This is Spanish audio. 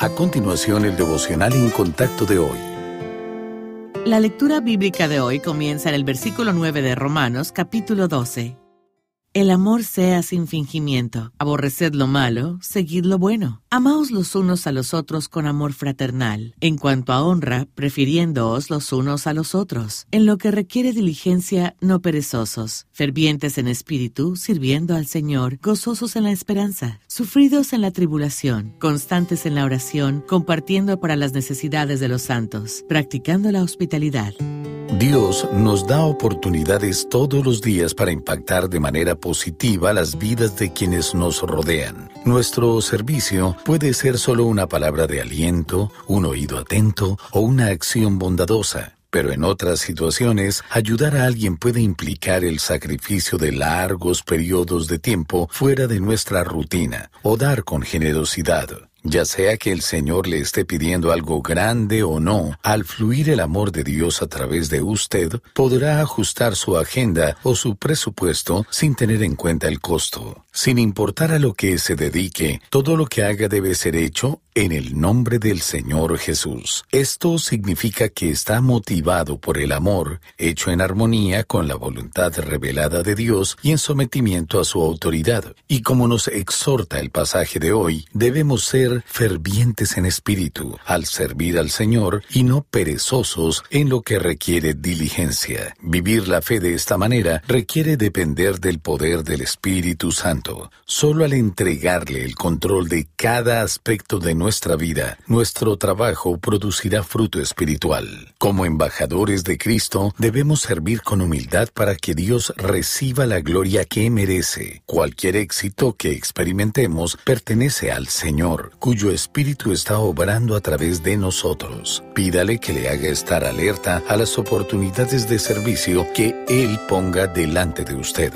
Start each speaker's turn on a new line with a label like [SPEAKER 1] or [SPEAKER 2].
[SPEAKER 1] A continuación, el devocional en contacto de hoy.
[SPEAKER 2] La lectura bíblica de hoy comienza en el versículo 9 de Romanos, capítulo 12. El amor sea sin fingimiento. Aborreced lo malo, seguid lo bueno. Amaos los unos a los otros con amor fraternal. En cuanto a honra, prefiriéndoos los unos a los otros. En lo que requiere diligencia, no perezosos. Fervientes en espíritu, sirviendo al Señor, gozosos en la esperanza, sufridos en la tribulación, constantes en la oración, compartiendo para las necesidades de los santos, practicando la hospitalidad.
[SPEAKER 1] Dios nos da oportunidades todos los días para impactar de manera positiva las vidas de quienes nos rodean. Nuestro servicio puede ser solo una palabra de aliento, un oído atento o una acción bondadosa. Pero en otras situaciones, ayudar a alguien puede implicar el sacrificio de largos periodos de tiempo fuera de nuestra rutina o dar con generosidad. Ya sea que el Señor le esté pidiendo algo grande o no, al fluir el amor de Dios a través de usted, podrá ajustar su agenda o su presupuesto sin tener en cuenta el costo. Sin importar a lo que se dedique, todo lo que haga debe ser hecho en el nombre del Señor Jesús. Esto significa que está motivado por el amor, hecho en armonía con la voluntad revelada de Dios y en sometimiento a su autoridad. Y como nos exhorta el pasaje de hoy, debemos ser fervientes en espíritu al servir al Señor y no perezosos en lo que requiere diligencia. Vivir la fe de esta manera requiere depender del poder del Espíritu Santo. Solo al entregarle el control de cada aspecto de nuestra vida, nuestro trabajo producirá fruto espiritual. Como embajadores de Cristo, debemos servir con humildad para que Dios reciba la gloria que merece. Cualquier éxito que experimentemos pertenece al Señor, cuyo Espíritu está obrando a través de nosotros. Pídale que le haga estar alerta a las oportunidades de servicio que Él ponga delante de usted.